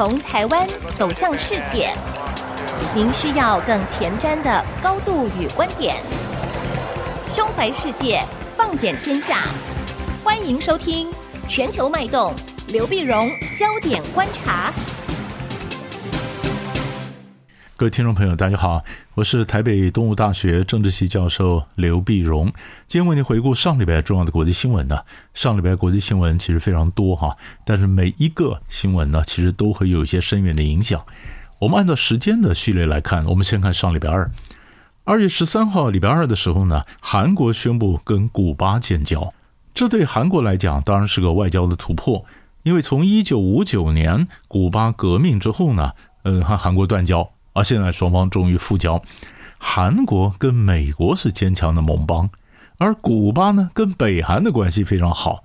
从台湾走向世界，您需要更前瞻的高度与观点。胸怀世界，放眼天下，欢迎收听《全球脉动》，刘碧荣焦点观察。各位听众朋友，大家好，我是台北东吴大学政治系教授刘碧荣。今天为您回顾上礼拜重要的国际新闻呢。上礼拜国际新闻其实非常多哈，但是每一个新闻呢，其实都会有一些深远的影响。我们按照时间的序列来看，我们先看上礼拜二，二月十三号礼拜二的时候呢，韩国宣布跟古巴建交。这对韩国来讲当然是个外交的突破，因为从一九五九年古巴革命之后呢，嗯，和韩国断交。而现在双方终于复交，韩国跟美国是坚强的盟邦，而古巴呢跟北韩的关系非常好。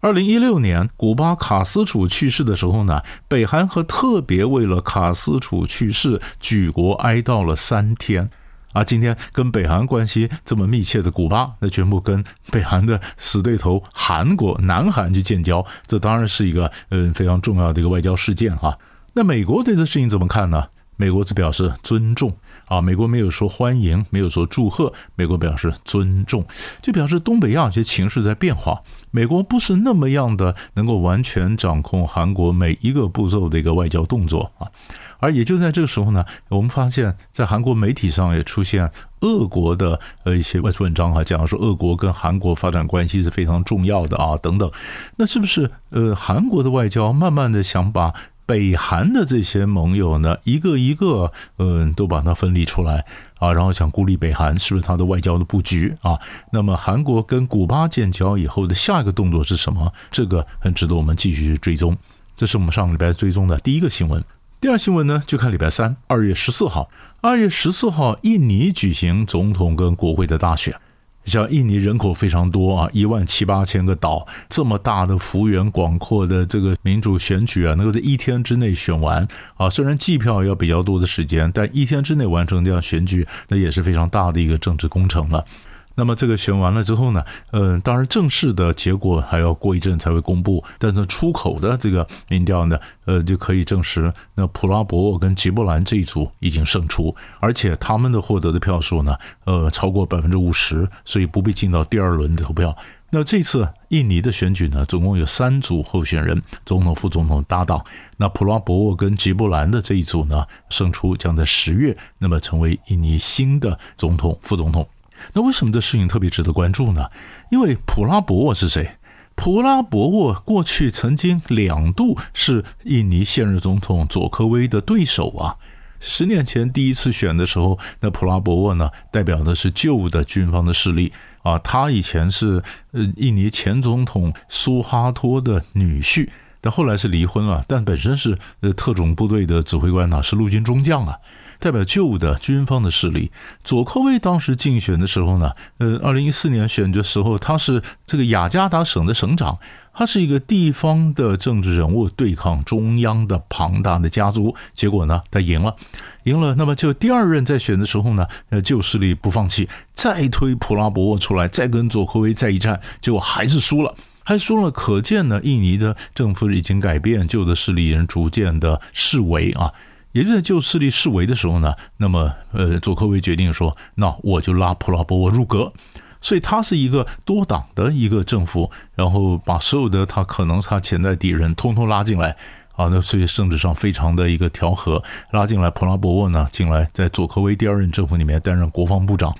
二零一六年古巴卡斯楚去世的时候呢，北韩和特别为了卡斯楚去世举国哀悼了三天。啊，今天跟北韩关系这么密切的古巴，那全部跟北韩的死对头韩国南韩去建交，这当然是一个嗯非常重要的一个外交事件哈。那美国对这事情怎么看呢？美国只表示尊重。啊，美国没有说欢迎，没有说祝贺，美国表示尊重，就表示东北亚一些情势在变化，美国不是那么样的能够完全掌控韩国每一个步骤的一个外交动作啊。而也就在这个时候呢，我们发现，在韩国媒体上也出现俄国的呃一些外文章啊，讲说俄国跟韩国发展关系是非常重要的啊等等，那是不是呃韩国的外交慢慢的想把北韩的这些盟友呢，一个一个，嗯，都把它分离出来啊，然后想孤立北韩，是不是他的外交的布局啊？那么韩国跟古巴建交以后的下一个动作是什么？这个很值得我们继续去追踪。这是我们上个礼拜追踪的第一个新闻。第二新闻呢，就看礼拜三，二月十四号，二月十四号，印尼举行总统跟国会的大选。像印尼人口非常多啊，一万七八千个岛，这么大的幅员广阔的这个民主选举啊，能够在一天之内选完啊，虽然计票要比较多的时间，但一天之内完成这样选举，那也是非常大的一个政治工程了。那么这个选完了之后呢，呃，当然正式的结果还要过一阵才会公布，但是出口的这个民调呢，呃，就可以证实，那普拉博沃跟吉布兰这一组已经胜出，而且他们的获得的票数呢，呃，超过百分之五十，所以不必进到第二轮投票。那这次印尼的选举呢，总共有三组候选人，总统、副总统搭档。那普拉博沃跟吉布兰的这一组呢，胜出将在十月，那么成为印尼新的总统、副总统。那为什么这事情特别值得关注呢？因为普拉博沃是谁？普拉博沃过去曾经两度是印尼现任总统佐科威的对手啊。十年前第一次选的时候，那普拉博沃呢，代表的是旧的军方的势力啊。他以前是呃印尼前总统苏哈托的女婿，但后来是离婚了，但本身是呃特种部队的指挥官啊，是陆军中将啊。代表旧的军方的势力，佐科威当时竞选的时候呢，呃，二零一四年选举时候，他是这个雅加达省的省长，他是一个地方的政治人物，对抗中央的庞大的家族，结果呢，他赢了，赢了。那么就第二任在选的时候呢，呃，旧势力不放弃，再推普拉博沃出来，再跟佐科威再一战，结果还是输了，还输了。可见呢，印尼的政府已经改变，旧的势力人逐渐的式微啊。也就在旧势力示威的时候呢，那么呃，佐科威决定说，那我就拉普拉博沃入阁，所以他是一个多党的一个政府，然后把所有的他可能他潜在敌人通通拉进来。啊，那所以政治上非常的一个调和，拉进来普拉博沃呢进来，在佐科威第二任政府里面担任国防部长，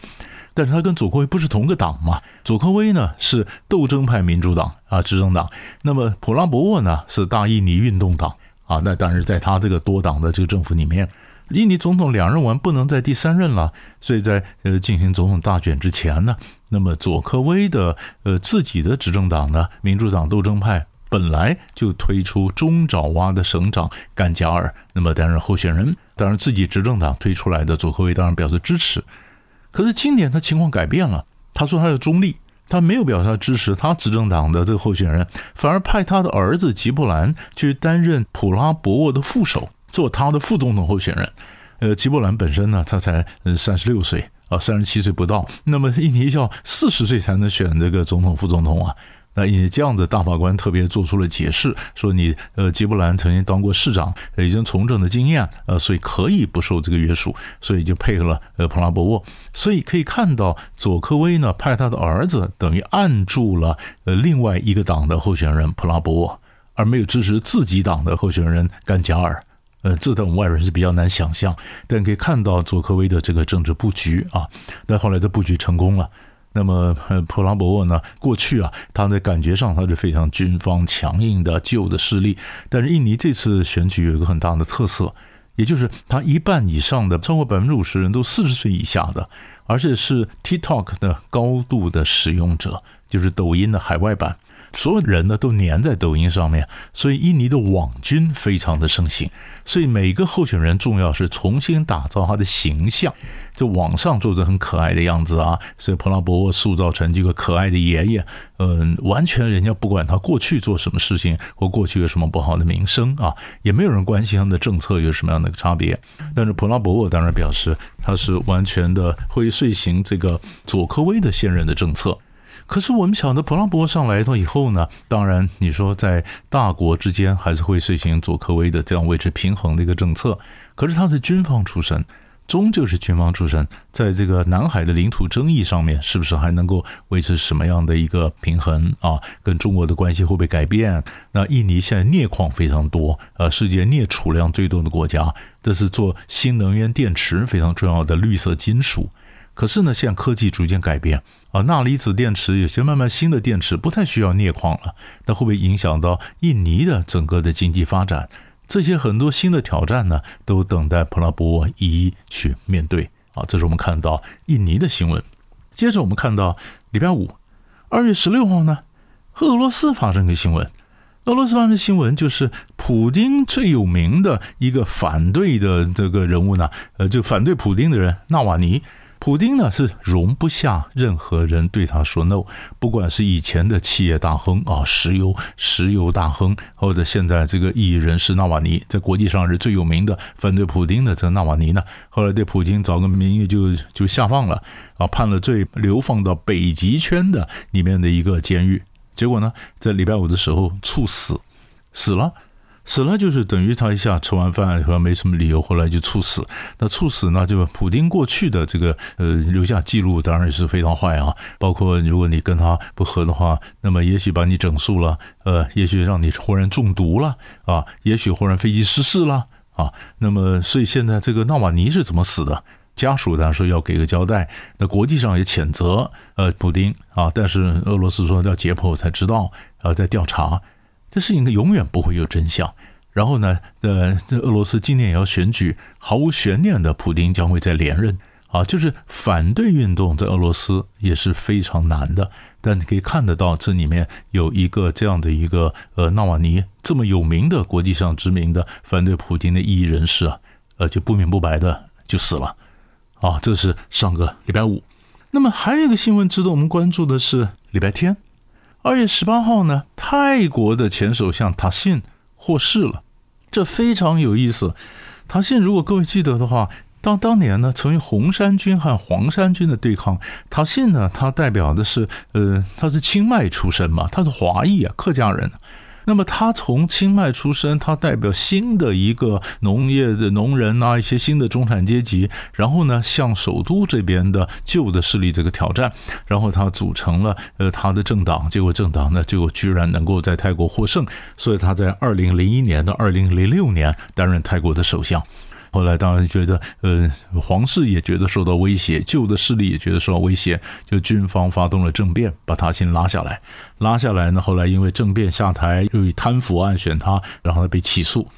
但是他跟佐科威不是同个党嘛，佐科威呢是斗争派民主党啊执政党，那么普拉博沃呢是大印尼运动党。啊，那当然，在他这个多党的这个政府里面，印尼总统两任完不能再第三任了，所以在呃进行总统大选之前呢，那么佐科威的呃自己的执政党呢，民主党斗争派本来就推出中爪哇的省长甘加尔，那么担任候选人，当然自己执政党推出来的佐科威当然表示支持，可是今年他情况改变了，他说他要中立。他没有表示支持他执政党的这个候选人，反而派他的儿子吉布兰去担任普拉博沃的副手，做他的副总统候选人。呃，吉布兰本身呢，他才嗯三十六岁啊，三十七岁不到。那么印尼要四十岁才能选这个总统、副总统啊。那以这样子，大法官特别做出了解释，说你呃吉布兰曾经当过市长，已经从政的经验，呃，所以可以不受这个约束，所以就配合了呃普拉博沃。所以可以看到，佐科威呢派他的儿子等于按住了呃另外一个党的候选人普拉博沃，而没有支持自己党的候选人甘贾尔。呃，这在我们外人是比较难想象，但可以看到佐科威的这个政治布局啊。但后来这布局成功了。那么，普拉博沃呢，过去啊，他在感觉上他是非常军方强硬的旧的势力。但是印尼这次选举有一个很大的特色，也就是他一半以上的超过百分之五十人都四十岁以下的，而且是 TikTok 的高度的使用者，就是抖音的海外版。所有人呢都粘在抖音上面，所以印尼的网军非常的盛行。所以每个候选人重要是重新打造他的形象，在网上做着很可爱的样子啊。所以普拉博沃塑造成这个可爱的爷爷，嗯，完全人家不管他过去做什么事情或过去有什么不好的名声啊，也没有人关心他的政策有什么样的差别。但是普拉博沃当然表示他是完全的会遂行这个佐科威的现任的政策。可是我们晓得，普拉博上来到以后呢，当然你说在大国之间还是会实行佐科威的这样维持平衡的一个政策。可是他是军方出身，终究是军方出身，在这个南海的领土争议上面，是不是还能够维持什么样的一个平衡啊？跟中国的关系会不会改变？那印尼现在镍矿非常多，呃，世界镍储量最多的国家，这是做新能源电池非常重要的绿色金属。可是呢，现在科技逐渐改变啊，钠离子电池有些慢慢新的电池不太需要镍矿了，那会不会影响到印尼的整个的经济发展？这些很多新的挑战呢，都等待普拉博沃一一去面对啊。这是我们看到印尼的新闻。接着我们看到礼拜五，二月十六号呢，俄罗斯发生个新闻。俄罗斯发生新闻就是普丁最有名的一个反对的这个人物呢，呃，就反对普丁的人纳瓦尼。普丁呢是容不下任何人对他说 no，不管是以前的企业大亨啊，石油石油大亨，或者现在这个异议人士纳瓦尼，在国际上是最有名的反对普丁的这个纳瓦尼呢，后来对普京找个名誉就就下放了啊，判了罪，流放到北极圈的里面的一个监狱，结果呢，在礼拜五的时候猝死，死了。死了就是等于他一下吃完饭以后没什么理由，后来就猝死。那猝死呢，就普丁过去的这个呃留下记录当然也是非常坏啊。包括如果你跟他不合的话，那么也许把你整肃了，呃，也许让你忽然中毒了啊，也许忽然飞机失事了啊。那么所以现在这个纳瓦尼是怎么死的？家属当然说要给个交代。那国际上也谴责呃普丁啊，但是俄罗斯说要解剖才知道啊，在调查。这事情永远不会有真相。然后呢，呃，这俄罗斯今年也要选举，毫无悬念的，普京将会再连任啊。就是反对运动在俄罗斯也是非常难的，但你可以看得到，这里面有一个这样的一个呃纳瓦尼这么有名的国际上知名的反对普京的异议人士啊，呃，就不明不白的就死了啊。这是上个礼拜五。那么还有一个新闻值得我们关注的是礼拜天。二月十八号呢，泰国的前首相塔信获释了，这非常有意思。塔信如果各位记得的话，当当年呢，曾与红衫军和黄衫军的对抗，塔信呢，他代表的是呃，他是清迈出身嘛，他是华裔啊，客家人。那么他从清迈出生，他代表新的一个农业的农人啊，一些新的中产阶级，然后呢，向首都这边的旧的势力这个挑战，然后他组成了呃他的政党，结果政党呢就居然能够在泰国获胜，所以他在二零零一年到二零零六年担任泰国的首相。后来当然觉得，呃，皇室也觉得受到威胁，旧的势力也觉得受到威胁，就军方发动了政变，把塔信拉下来。拉下来呢，后来因为政变下台，又以贪腐案选他，然后他被起诉。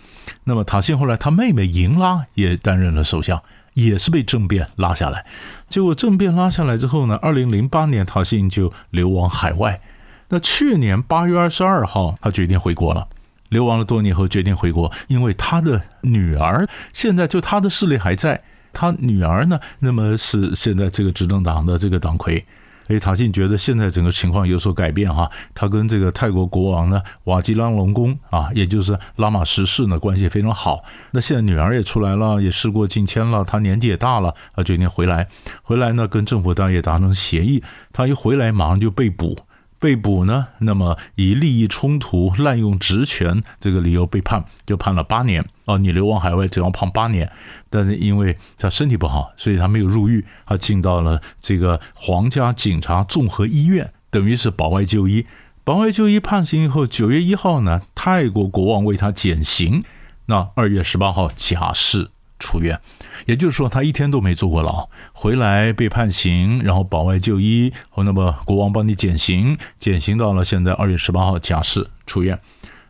那么塔信后来他妹妹赢拉也担任了首相，也是被政变拉下来。结果政变拉下来之后呢，二零零八年塔信就流亡海外。那去年八月二十二号，他决定回国了。流亡了多年后，决定回国，因为他的女儿现在就他的势力还在，他女儿呢，那么是现在这个执政党的这个党魁，所以塔信觉得现在整个情况有所改变哈，他跟这个泰国国王呢瓦吉拉隆功啊，也就是拉玛十世呢关系非常好，那现在女儿也出来了，也事过境迁了，他年纪也大了，啊，决定回来，回来呢跟政府当然也达成协议，他一回来马上就被捕。被捕呢，那么以利益冲突、滥用职权这个理由被判，就判了八年。哦，你流亡海外只要判八年，但是因为他身体不好，所以他没有入狱，他进到了这个皇家警察综合医院，等于是保外就医。保外就医判刑以后，九月一号呢，泰国国王为他减刑，那二月十八号假释出院，也就是说他一天都没坐过牢，回来被判刑，然后保外就医，后那么国王帮你减刑，减刑到了现在二月十八号假释出院。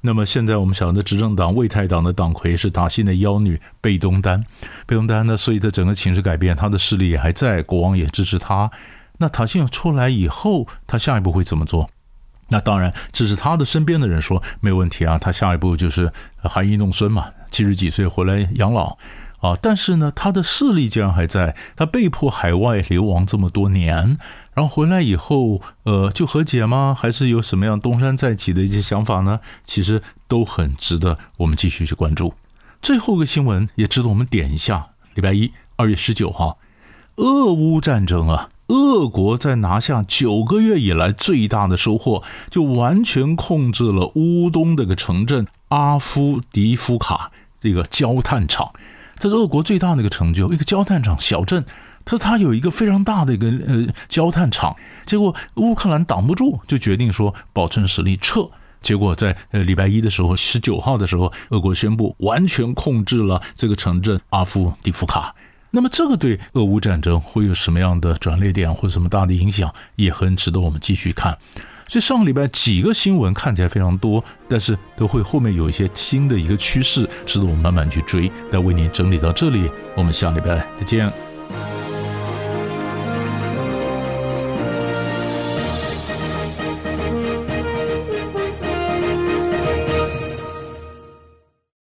那么现在我们晓得执政党为泰党的党魁是塔信的幺女贝东丹，贝东丹呢，所以的整个情势改变，他的势力也还在，国王也支持他。那塔信出来以后，他下一步会怎么做？那当然，这是他的身边的人说没有问题啊，他下一步就是含饴弄孙嘛，七十几岁回来养老啊。但是呢，他的势力竟然还在，他被迫海外流亡这么多年，然后回来以后，呃，就和解吗？还是有什么样东山再起的一些想法呢？其实都很值得我们继续去关注。最后一个新闻也值得我们点一下：礼拜一，二月十九号，俄乌战争啊。俄国在拿下九个月以来最大的收获，就完全控制了乌东这个城镇阿夫迪夫卡这个焦炭厂。这是俄国最大的一个成就，一个焦炭厂小镇，它它有一个非常大的一个呃焦炭厂。结果乌克兰挡不住，就决定说保存实力撤。结果在呃礼拜一的时候，十九号的时候，俄国宣布完全控制了这个城镇阿夫迪夫卡。那么，这个对俄乌战争会有什么样的转捩点，或者什么大的影响，也很值得我们继续看。所以上个礼拜几个新闻看起来非常多，但是都会后面有一些新的一个趋势，值得我们慢慢去追。那为您整理到这里，我们下礼拜再见。